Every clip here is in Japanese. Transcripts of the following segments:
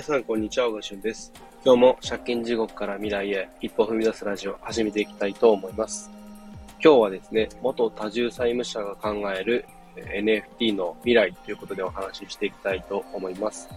皆さん、こんにちは。小川俊です。今日も借金地獄から未来へ一歩踏み出すラジオを始めていきたいと思います。今日はですね、元多重債務者が考える NFT の未来ということでお話ししていきたいと思います。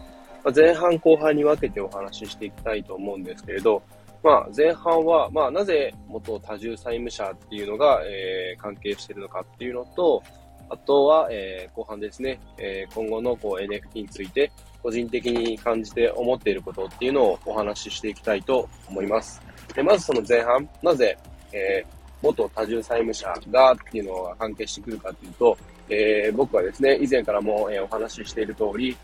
ま前半後半に分けてお話ししていきたいと思うんですけれど、まあ、前半は、まあ、なぜ元多重債務者っていうのが、えー、関係しているのかっていうのと、あとは、えー、後半ですね、えー、今後のこう NFT について個人的に感じて思っていることっていうのをお話ししていきたいと思います。でまずその前半、なぜ、えー、元多重債務者がっていうのが関係してくるかっていうと、えー、僕はですね、以前からも、えー、お話ししている通り、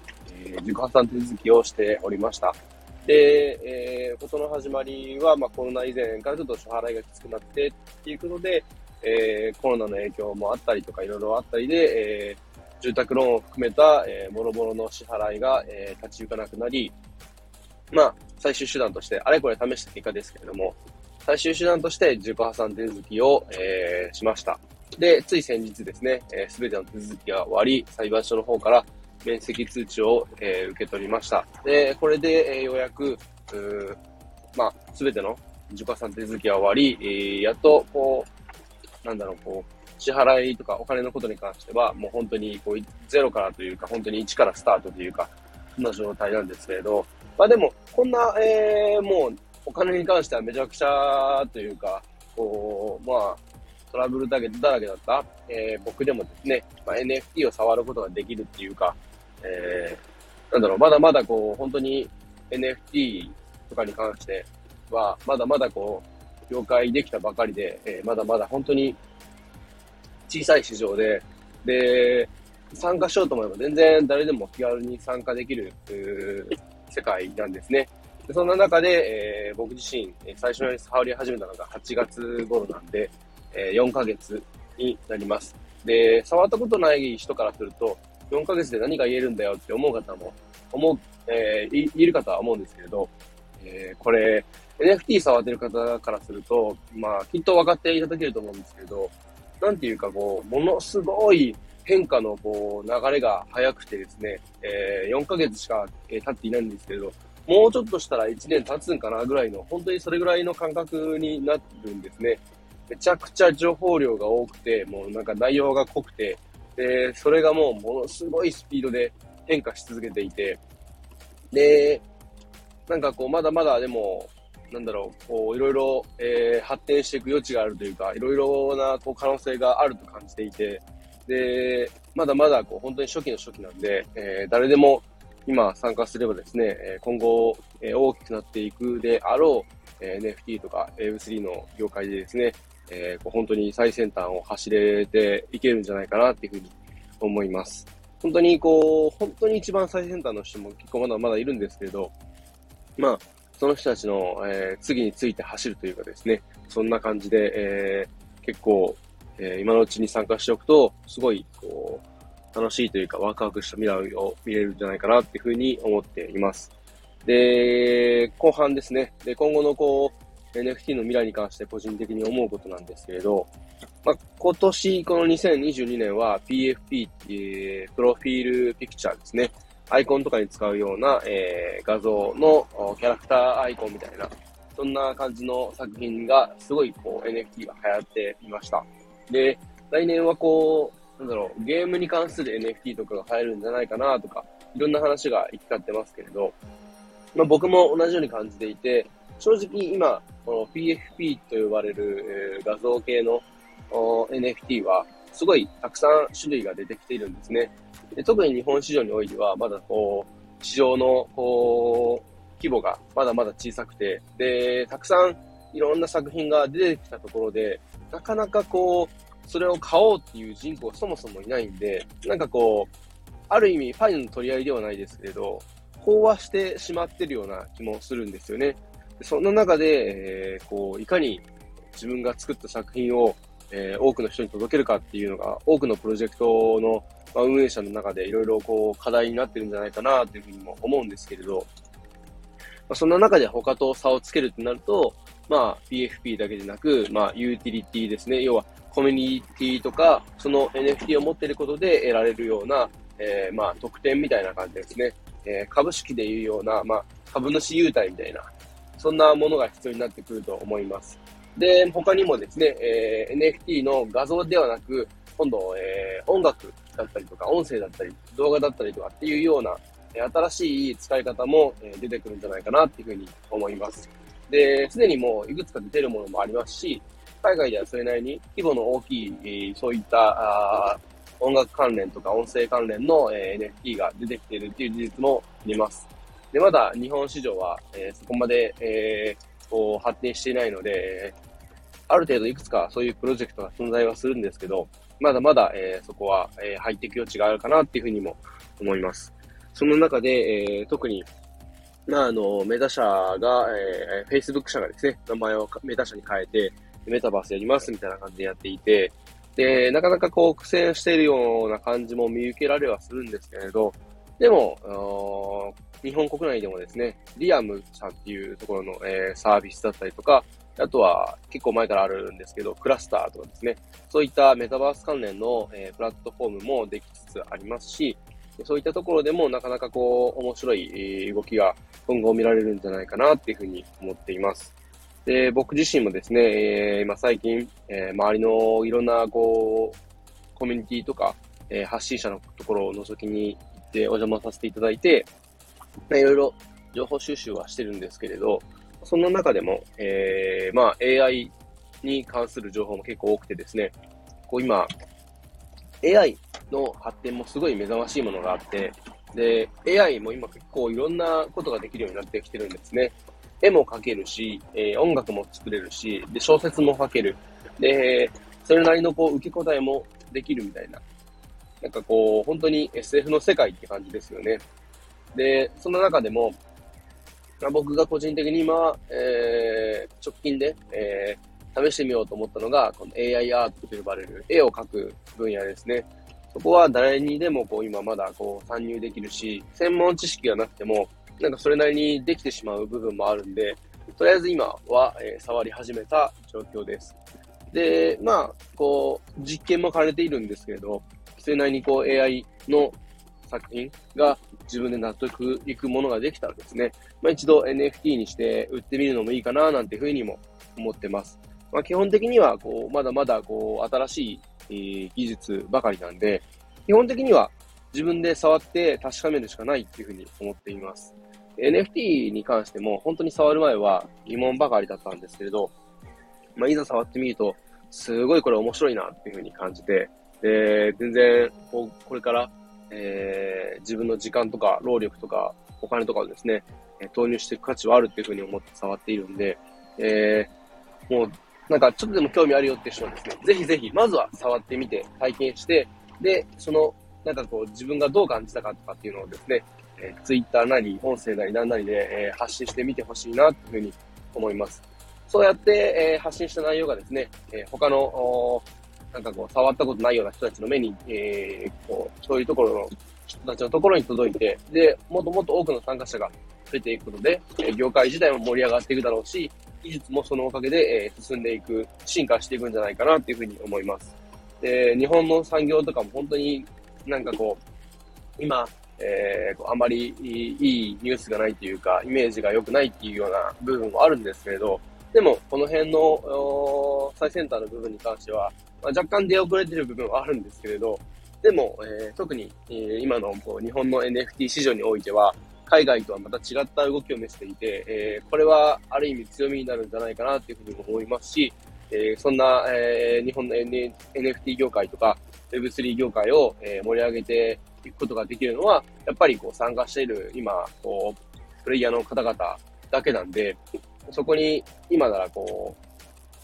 えー、自己破産手続きをしておりました。で、えー、ことの始まりは、まあ、コロナ以前からちょっと支払いがきつくなってっていうことで、えー、コロナの影響もあったりとかいろいろあったりで、えー、住宅ローンを含めた、えー、もろもろの支払いが、えー、立ち行かなくなり、まあ、最終手段として、あれこれ試した結果ですけれども、最終手段として自己破産手続きを、えー、しました。で、つい先日ですね、す、えー、べ、ての手続きが終わり、裁判所の方から面積通知を、えー、受け取りました。で、これで、えー、ようやく、うまあ、すべての自己破産手続きが終わり、えー、やっと、こう、なんだろう、こう、支払いとかお金のことに関しては、もう本当にこうゼロからというか、本当に1からスタートというか、そんな状態なんですけれど、まあでも、こんな、えー、もう、お金に関してはめちゃくちゃというか、こう、まあ、トラブルだけだらけだった、えー、僕でもですね、まあ、NFT を触ることができるっていうか、えー、なんだろう、まだまだこう、本当に NFT とかに関しては、まだまだこう、了解できたばかりで、えー、まだまだ本当に小さい市場で、で、参加しようと思えば全然誰でも気軽に参加できる、世界なんですね。でそんな中で、えー、僕自身、最初に触り始めたのが8月頃なんで、えー、4ヶ月になります。で、触ったことない人からすると、4ヶ月で何が言えるんだよって思う方も、思う、えー、い、いる方は思うんですけれど、えー、これ、NFT 触ってる方からすると、まあ、きっと分かっていただけると思うんですけど、なんていうかこう、ものすごい変化のこう、流れが早くてですね、えー、4ヶ月しか、経っていないんですけれど、もうちょっとしたら1年経つんかなぐらいの、本当にそれぐらいの感覚になるんですね。めちゃくちゃ情報量が多くて、もうなんか内容が濃くて、で、それがもうものすごいスピードで変化し続けていて、で、なんかこう、まだまだでも、なんだろう、こう、いろいろ、えー、発展していく余地があるというか、いろいろな、こう、可能性があると感じていて、で、まだまだ、こう、本当に初期の初期なんで、えー、誰でも今参加すればですね、今後、えー、大きくなっていくであろう、えー、NFT とか Web3 の業界でですね、えー、こう本当に最先端を走れていけるんじゃないかなっていうふうに思います。本当にこう、本当に一番最先端の人も結構まだまだいるんですけれど、まあ、その人たちの、えー、次について走るというかですね、そんな感じで、えー、結構、えー、今のうちに参加しておくと、すごい、こう、楽しいというかワクワクした未来を見れるんじゃないかなっていうふうに思っています。で、後半ですね。で、今後のこう、NFT の未来に関して個人的に思うことなんですけれど、まあ、今年、この2022年は PFP ってプロフィールピクチャーですね。アイコンとかに使うような、えー、画像のキャラクターアイコンみたいな、そんな感じの作品がすごいこう NFT が流行っていました。で、来年はこう、なんだろう、ゲームに関する NFT とかが流行るんじゃないかなとか、いろんな話が行き交ってますけれど、まあ、僕も同じように感じていて、正直今、この PFP と呼ばれる、えー、画像系の NFT は、すごいたくさん種類が出てきているんですね。で特に日本市場においては、まだこう、市場の、こう、規模がまだまだ小さくて、で、たくさんいろんな作品が出てきたところで、なかなかこう、それを買おうっていう人口そもそもいないんで、なんかこう、ある意味ファインの取り合いではないですけれど、飽和してしまってるような気もするんですよね。そんな中で、えー、こう、いかに自分が作った作品を、えー、多くの人に届けるかっていうのが、多くのプロジェクトの、まあ、運営者の中でいろいろこう、課題になってるんじゃないかなというふうにも思うんですけれど、まあ、そんな中で他と差をつけるってなると、まあ、PFP だけでなく、まあ、ユーティリティですね。要は、コミュニティとか、その NFT を持っていることで得られるような、えー、まあ、特典みたいな感じですね。えー、株式でいうような、まあ、株主優待みたいな、そんなものが必要になってくると思います。で、他にもですね、えー、NFT の画像ではなく、今度、えー、音楽だったりとか、音声だったり、動画だったりとかっていうような、え新しい使い方も、え出てくるんじゃないかなっていうふうに思います。で、すでにもういくつか出てるものもありますし、海外ではそれなりに規模の大きい、そういった音楽関連とか音声関連の、え、NFT が出てきているっていう事実も見ます。で、まだ日本市場は、え、そこまで、えー、発展していないので、ある程度いくつかそういうプロジェクトが存在はするんですけど、まだまだ、えー、そこは、えー、入っていく余地があるかなっていうふうにも思います。その中で、えー、特に、まあ、あの、メタ社が、えー、Facebook 社がですね、名前をメタ社に変えて、メタバースやりますみたいな感じでやっていて、で、なかなかこう苦戦しているような感じも見受けられはするんですけれど、でも、日本国内でもですね、リアムさんっていうところの、えー、サービスだったりとか、あとは結構前からあるんですけど、クラスターとかですね、そういったメタバース関連の、えー、プラットフォームもできつつありますし、そういったところでもなかなかこう、面白い動きが今後見られるんじゃないかなっていうふうに思っています。で、僕自身もですね、えー、今最近、えー、周りのいろんなこう、コミュニティとか、えー、発信者のところを覗きに行ってお邪魔させていただいて、いろいろ情報収集はしてるんですけれど、そんな中でも、えー、まあ AI に関する情報も結構多くてですね、こう今、AI の発展もすごい目覚ましいものがあって、で、AI も今結構いろんなことができるようになってきてるんですね。絵も描けるし、えー、音楽も作れるし、で、小説も書ける。で、それなりのこう、受け答えもできるみたいな。なんかこう、本当に SF の世界って感じですよね。で、その中でも、僕が個人的に今、えー、直近で、えー、試してみようと思ったのが、この AI アートと呼ばれる絵を描く分野ですね。そこは誰にでもこう今まだこう参入できるし、専門知識がなくても、なんかそれなりにできてしまう部分もあるんで、とりあえず今は、えー、触り始めた状況です。で、まあ、こう、実験も兼ねているんですけれど、それなりにこう AI の作品が自分で納得いくものができたらですね、まあ一度 NFT にして売ってみるのもいいかななんていうふうにも思ってます。まあ基本的にはこう、まだまだこう、新しい、えー、技術ばかりなんで、基本的には自分で触って確かめるしかないっていうふうに思っています。NFT に関しても本当に触る前は疑問ばかりだったんですけれど、まあ、いざ触ってみると、すごいこれ面白いなっていうふうに感じて、で、全然、こう、これから、えー、自分の時間とか、労力とか、お金とかをですね、投入していく価値はあるっていうふうに思って触っているんで、えー、もう、なんかちょっとでも興味あるよって人はですね、ぜひぜひ、まずは触ってみて、体験して、で、その、なんかこう、自分がどう感じたかとかっていうのをですね、えー、ツイッターなり、音声なり何なりで、えー、発信してみてほしいな、というふうに思います。そうやって、えー、発信した内容がですね、え、他の、なんかこう、触ったことないような人たちの目に、えー、こう、そういうところの人たちのところに届いて、で、もっともっと多くの参加者が増えていくことで、え、業界自体も盛り上がっていくだろうし、技術もそのおかげで、え、進んでいく、進化していくんじゃないかなっていうふうに思います。で、日本の産業とかも本当になんかこう、今、えー、あまりいいニュースがないというか、イメージが良くないっていうような部分もあるんですけれど、でも、この辺の最先端の部分に関しては、まあ、若干出遅れてる部分はあるんですけれど、でも、えー、特に、えー、今のこう日本の NFT 市場においては、海外とはまた違った動きを見せていて、えー、これはある意味強みになるんじゃないかなというふうに思いますし、えー、そんな、えー、日本の、N、NFT 業界とか Web3 業界を、えー、盛り上げていくことができるのは、やっぱりこう参加している今、こう、プレイヤーの方々だけなんで、そこに今ならこう、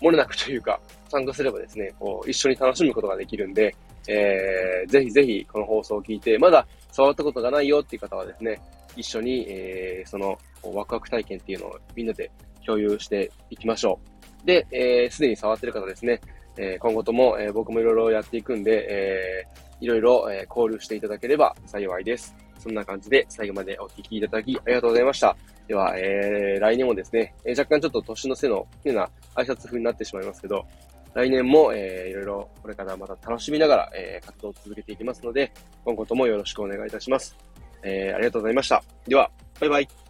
漏れなくというか、参加すればですね、こう、一緒に楽しむことができるんで、えー、ぜひぜひこの放送を聞いて、まだ触ったことがないよっていう方はですね、一緒に、えー、そのワクワク体験っていうのをみんなで共有していきましょう。で、えー、でに触ってる方ですね、えー、今後とも、えー、僕もいろいろやっていくんで、えー、いろいろ、えー、交流していただければ幸いです。そんな感じで最後までお聞きいただきありがとうございました。では、えー、来年もですね、えー、若干ちょっと年の瀬のような挨拶風になってしまいますけど、来年も、えー、いろいろこれからまた楽しみながら、えー、活動を続けていきますので、今後ともよろしくお願いいたします。えー、ありがとうございました。では、バイバイ。